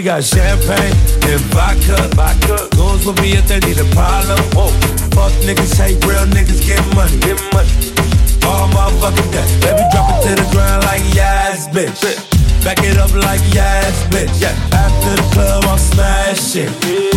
We got champagne and vodka. vodka. Goons with me if they need a problem. Whoa. Fuck niggas, hate real niggas, get money. Get money. All motherfucking day. Let me drop it to the ground like yes, bitch. Back it up like yes, bitch. Yeah. After the club, I'm smashing. Yeah.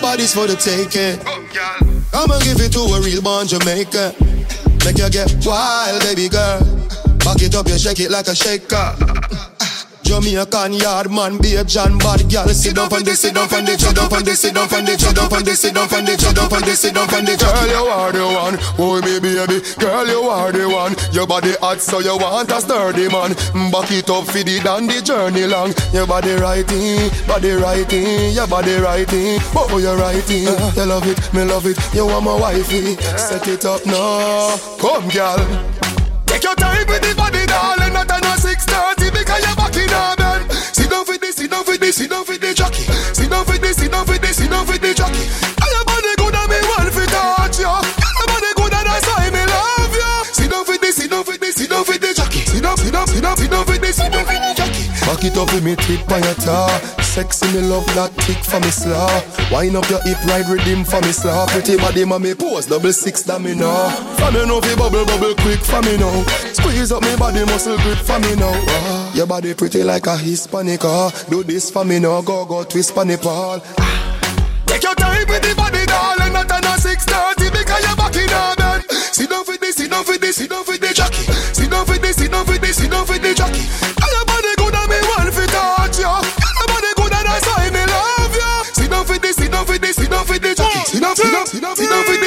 Bodies body's for the taking. I'ma give it to a real born Jamaican. Make you get wild, baby girl. Back it up, you shake it like a shaker. Jamaican yard man, be a John bad girl. Sit down and they sit down and they sit down and they sit down and they sit down and they sit down and they sit down and they sit down and they Girl, you are the one, boy me baby. Girl, you are the one. Your body hot, so you want a sturdy man. Mm, back it up for the down the journey long. Your body righty, body righty, your body righty. Oh, you're righty. You love it, me love it. You want my wifey. Set it up now, come, girl. Take your time with the body, darling. Not another 6.30 because you're back in Amen. See down with this, see down with this, see down with the jockey. See down with this, see down with this, see down with the jockey. I am on the good and me one for touch you. I'm on the good and that's why me love you. See down with this, see down with this, sit down with the jockey. Sit down, see down, sit down, see down with this, sit down with the jockey. Back it up with me tip on your tar. Sexy me love that tick for me slaw. Wind up your hip ride redeem for me slaw. Pretty body ma me pose double six that me know. For me know fi bubble bubble quick for me now. Squeeze up me body muscle grip for me now. Ah, your body pretty like a Hispanic. Ah, do this for me now. Go go twist for me Paul. Take your time with the body, darling. Not on a six thirty because you're back in our bed. Sit down for this, sit down for this, sit down for the jockey. Sit down for this, sit down for this, sit down for the jockey. Down, sit down,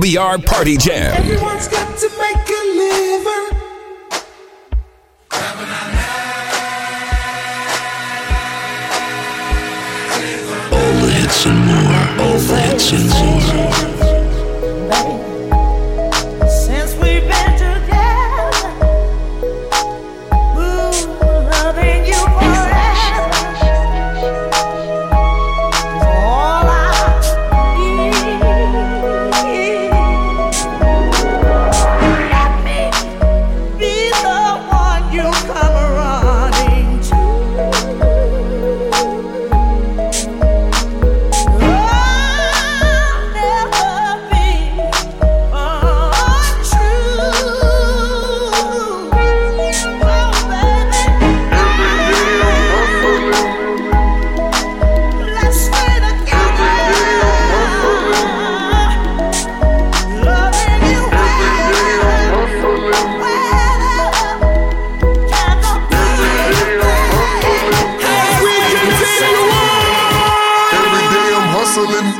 LBR Party Jam. Everyone's got to make a living. All the hits and more. All the hits and more.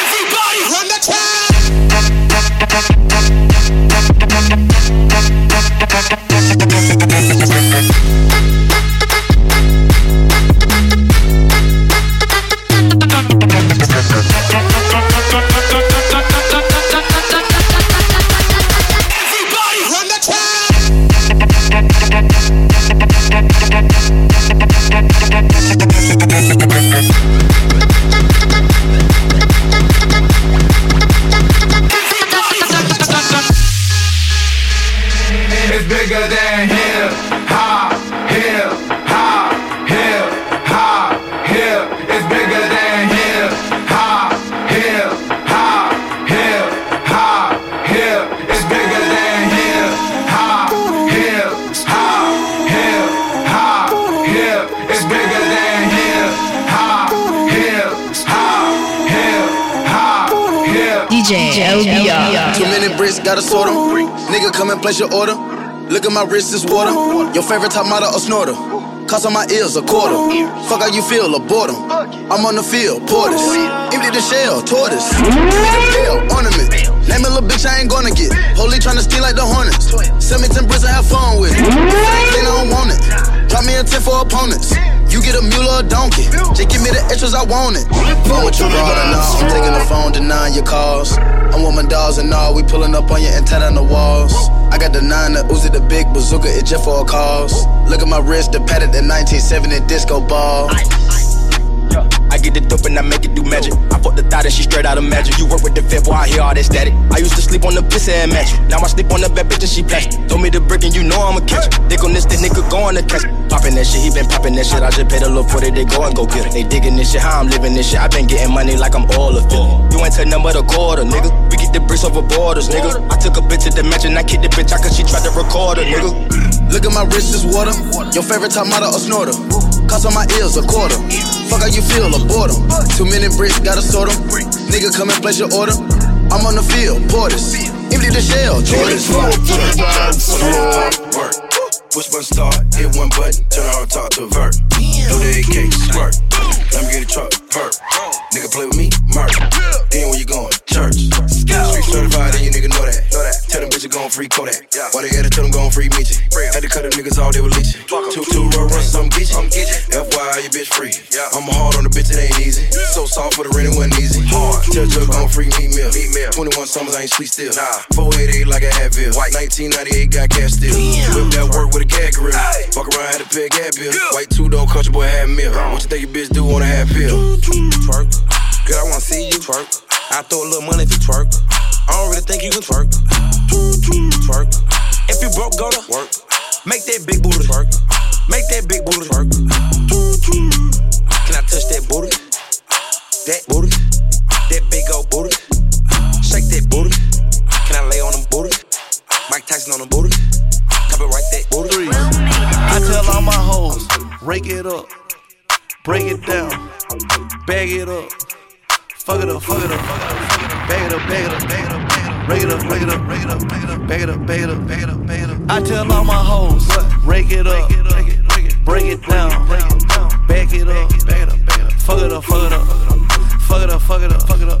Everybody run the track. Bricks, gotta sort 'em. Nigga, come and place your order. Look at my wrist, it's water. Your favorite top model, a snorter. Cost on my ears, a quarter. Fuck how you feel, a boredom. I'm on the field, porters. Empty the shell, tortoise. Ornament. Name a little bitch I ain't gonna get. Holy tryna steal like the Hornets. Send me 10 bricks and have fun with it. I don't want it. Drop me a 10 for opponents. You get a mule or a donkey. Just give me the extras, I want it. With your daughter now. I'm taking the phone, denying your calls. I'm with my dogs and all. We pulling up on you and tat on the walls. I got the nine, the Uzi, the big bazooka. It's just for a cause. Look at my wrist, the padded, the 1970 disco ball. Yeah, I get the dope and I make it do magic. I fuck the thought and she straight out of magic. You work with the vet, boy, I hear all that static. I used to sleep on the pussy and match. Now I sleep on the bed, bitch, and she plastic. Throw me the brick and you know I'ma catch it. Dick on this, the nigga go on the catch. Popping that shit, he been popping that shit. I just paid a little for it, they go and go get it. They digging this shit, how I'm living this shit. I been getting money like I'm all of it. You ain't tell nothing but quarter, nigga. We get the bricks over borders, nigga. I took a bitch to the mansion, I kicked the bitch out cause she tried to record her, nigga. Look at my wrist, it's water. Your favorite top model, a snorter. Cost on my ears, a quarter. Fuck how you feel, a boredom. Two minute bricks, gotta sort sort 'em. Nigga, come and place your order. I'm on the field, porters. Empty the shell. Work. Push button start, hit one button, turn on talk to vert. Do the AK, squirt. Let me get a truck, perk. Nigga play with me, murk. Then where you going? Church. Street certified, and you nigga know that. Tell them bitches gon' free Kodak. Why they gotta tell them gon' free Meechie? Had to cut them niggas all they were leeching. Two, two, roll, run, some get you. FYI, you bitch free. Yeah. I'm hard on the bitch, it ain't easy. So soft for the rent, it wasn't easy. Hard. Tell Chuck gon' free Meek Mill. 21 summers, I ain't sleep still. 488 like a Advil. 1998 got cash still. Whip that work with a gag grill. Fuck around, had to pay a gap bill. White two door, country boy had meal. What you think your bitch do on a half pill? Twerk. Girl, I wanna see you twerk. I throw a little money if you twerk. I don't really think you can twerk. Twerk. If you broke, go to work. Make that big booty twerk. Make that big booty twerk. Can I touch that booty? That booty. That big old booty. Shake that booty. Can I lay on them booty? Mike Tyson on them booty. Copyright that booty. I tell all my hoes, rake it up, break it down, bag it up, fuck it up, fuck it up, fuck it up, bag it up, bag it up, bag it up, bag it up, rake it up, rake it up, rake it up, bag it up, bag it up, bag it up, bag it up, bag it up. I tell all my hoes, rake it up, break it down, bag it up, it up, bag it up, fuck it up, fuck it up, fuck it up, fuck it up, fuck it up.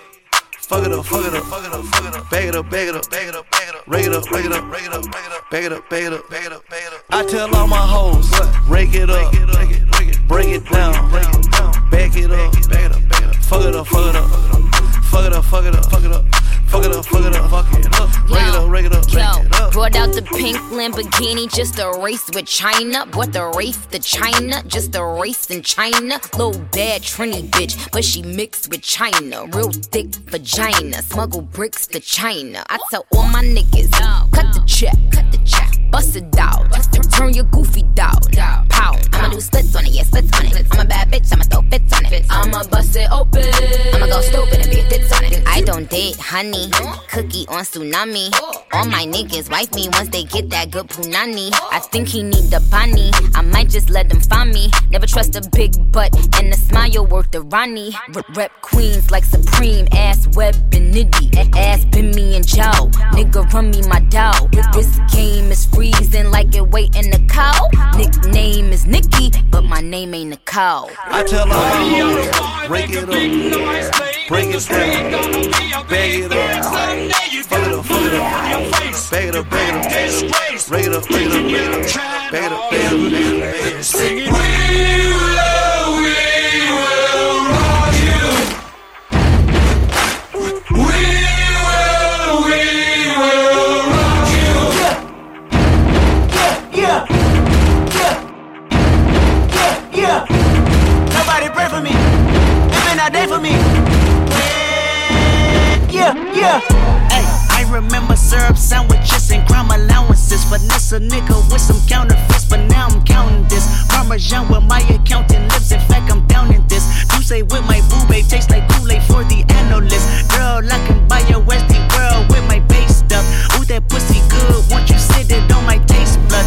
Fuck it up, fuck it up, fuck it up, fuck it up. Bag it up, bag it up, bag it up, bag it up. Rake it up, rake it up, rake it up, bag it up, bag it up, bag it up, bag it up, bag it up. I tell all my hoes, rake it up, break it down, bag it up, bag it up, bag it up. Fuck it up, fuck it up, fuck it up, fuck it up, fuck it up. Fuck it up, fuck it up, fuck it up. Out the pink Lamborghini just a race with China. Brought the race to China, just a race in China. Little bad Trini bitch, but she mixed with China. Real thick vagina, smuggle bricks to China. I tell all my niggas, cut the check, cut the check, bust it out. Turn your goofy dog, pow. I'ma do splits on it, yeah, splits on it. I'm a bad bitch, I'ma throw fits on it. I'ma bust it open. I'ma go stupid and be a tits on it. I don't date honey, cookie on tsunami. All my niggas wife me once they get that good punani. I think he need the bunny. I might just let them find me. Never trust a big butt and a smile worth the Ronnie. Rep queens like Supreme, ass web and nitty. Ass been me and Joe. Nigga run me my dough. This game is freezing like it wait in the cow. Nickname is Nikki, but my name ain't Nicole. I tell hoes, rake it up, break it down, bag it up, fuck it up, fuck it up, bag it up, bag it up, rake it up, rake it up, bag it up, bag it up, bag it up, bag it up. Yeah, yeah, yeah, yeah. Nobody pray for me. It's been a day for me. Yeah, yeah. Hey, I remember syrup sandwiches and crime allowances. Finesse a nigga with some counterfeits, but now I'm counting this. Parmesan with my accountant lives. In fact, I'm down in this. You say with my boo babe tastes like Kool-Aid for the analyst. Girl, I can buy your Westie world with my base stuff. Ooh, that pussy good. Once you sit it on my taste buds,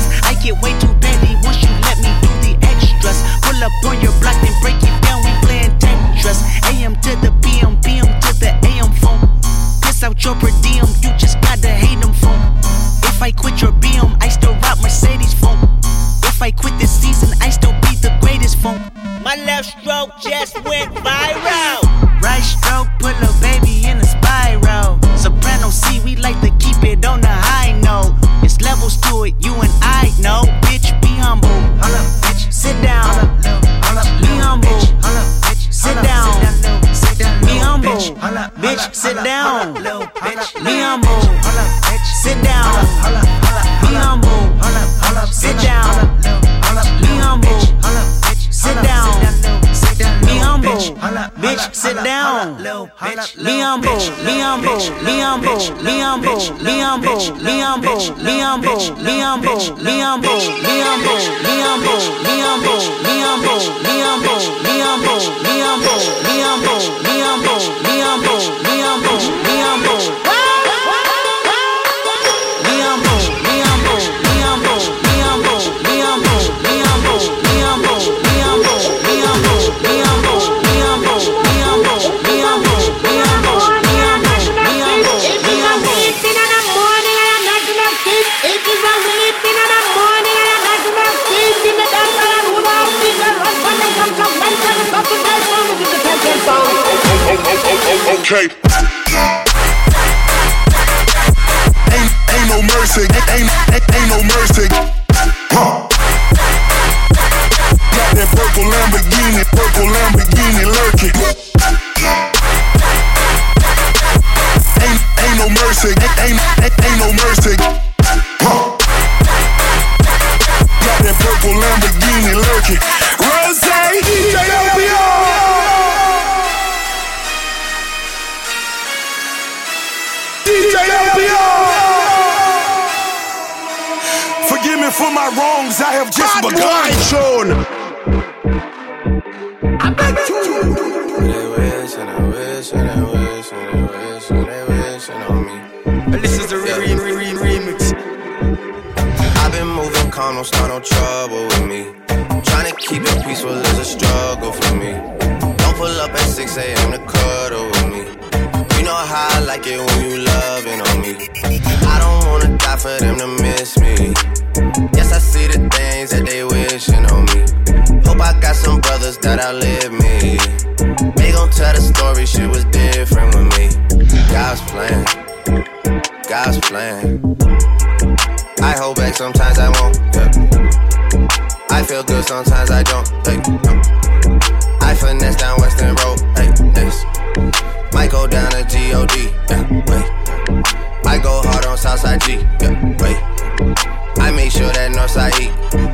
humble. Be humble. Be humble. Be humble. Be humble. Be humble. Be humble. Be humble. Be humble. Be humble. Be humble. Be humble. Be humble. Be humble. Be humble. Be humble. Be humble. Be humble. Be humble. Okay. Ain't, ain't no mercy. Ain't, ain't, ain't no mercy. Got that purple Lamborghini, purple Lamborghini lurking. Like it when you loving on me. I don't wanna die for them to miss me. Yes, I see the things that they wishing on me. Hope I got some brothers that outlive me. They gon' tell the story, shit was different with me. God's plan, God's plan. I hold back, sometimes I won't. Yeah. I feel good, sometimes I don't. Hey, no. I finesse down Weston Road. Go down to G-O-D. Yeah, wait. I go hard on Southside G. Yeah, wait. I make sure that Northside E.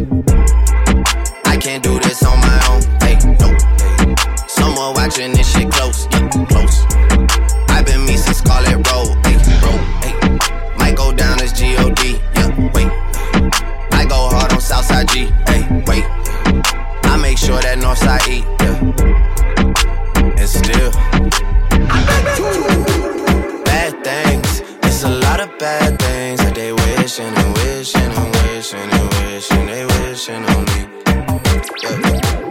Wishing and wishing and wishing they wishing on me. Hold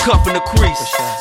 cuff and a crease.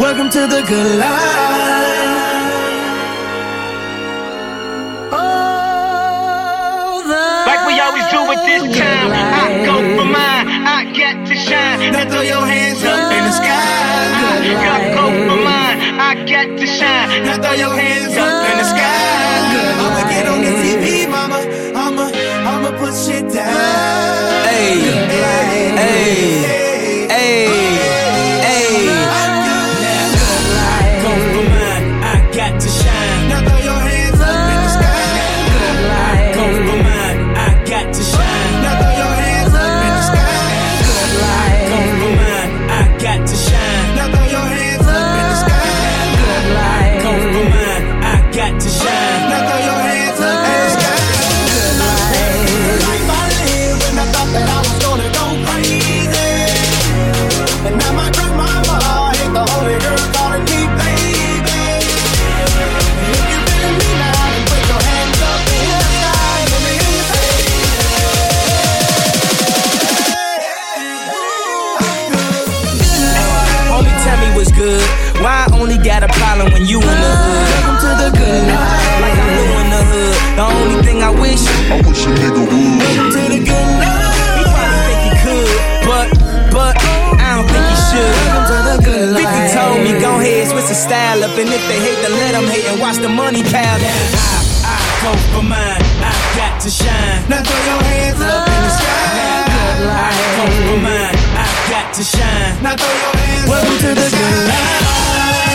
Welcome to the good life. Like we always do at this time, I go for mine, I get to shine. Now throw your hands up in the sky. I go for mine, I get to shine. Now throw your hands up in the sky. If they hate, then let them hate and watch the money pile down. I, I go for mine, I got to shine. Now throw your hands up in the sky. Ah, I go for mine, I got to shine. Now throw your hands Welcome up to the good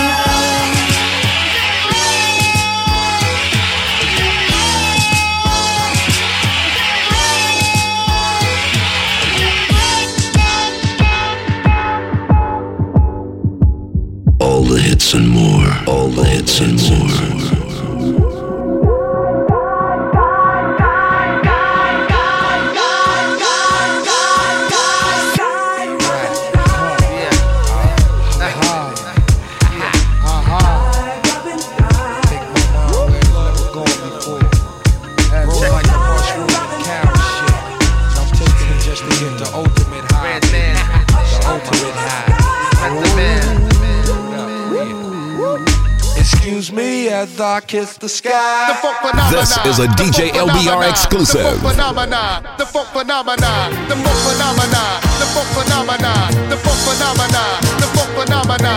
I kiss the sky. The funk phenomena. This is a DJ LBR exclusive. The funk phenomena. The funk phenomena. The funk phenomena. The funk phenomena. The funk phenomena. The funk phenomena.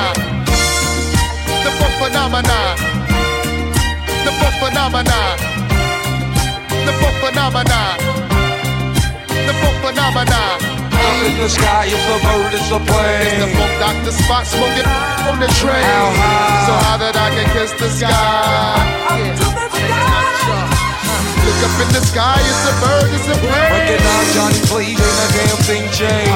The funk phenomena. The funk phenomena. The funk phenomena. The funk phenomena. Up in the sky, it's a bird, it's a plane. It's the funk doctor Spock smoking on the train. How high? So high that I can kiss the sky. Look up in the sky, it's a bird, it's a plane. Recognize Johnny Blaze, ain't a damn thing changed.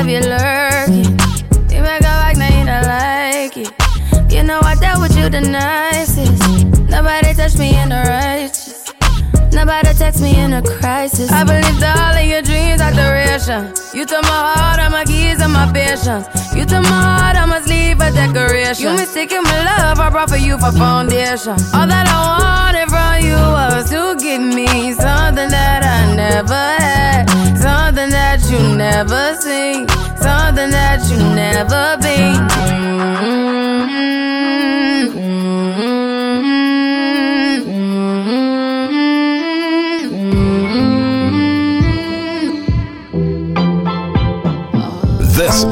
Have you lurking. You make a like, now you don't like it. You know I dealt with you the Text me in a crisis. I believed all of your dreams are duration. You took my heart, all my keys, and my patience. You took my heart, I must leave a decoration. You mistaken my love, I brought for you for foundation. All that I wanted from you was to give me something that I never had, something that you never seen, something that you never been. This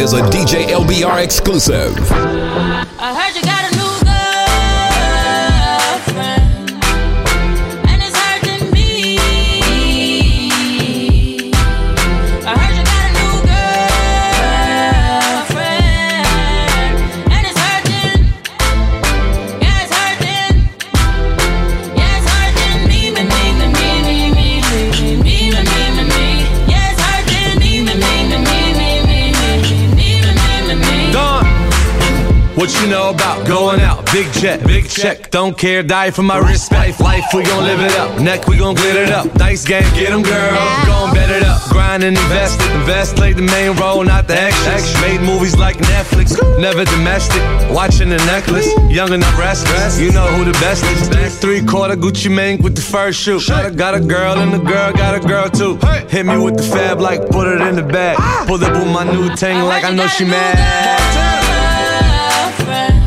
is a DJ LBR exclusive. I heard you got going out? Big jet, big check. Don't care, die for my respect. Life, we gon' live it up. Neck, we gon' glitter it up. Nice game, get 'em, girl. Gon' bet it up. Grind and invest it. Invest, play the main role, not the extras. Made movies like Netflix. Never domestic. Watching the necklace. Young and I'm restless. You know who the best is. Three quarter Gucci Mane with the first shoe. Got a, got a girl and the girl got a girl too. Hit me with the fab like put it in the bag. Pull up with my new tank like I know she mad. girlfriend.